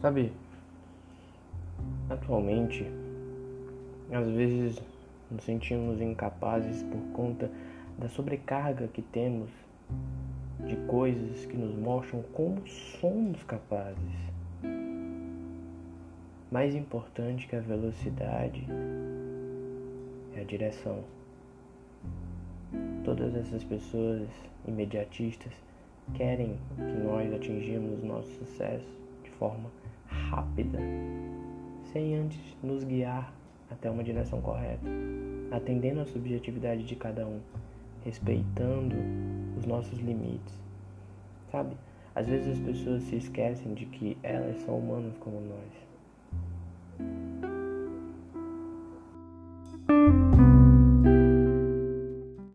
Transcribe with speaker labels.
Speaker 1: Sabe, atualmente, às vezes nos sentimos incapazes por conta da sobrecarga que temos de coisas que nos mostram como somos capazes. Mais importante que a velocidade é a direção. Todas essas pessoas imediatistas querem que nós atingimos nosso sucesso forma rápida, sem antes nos guiar até uma direção correta, atendendo à subjetividade de cada um, respeitando os nossos limites. Sabe? Às vezes as pessoas se esquecem de que elas são humanas como nós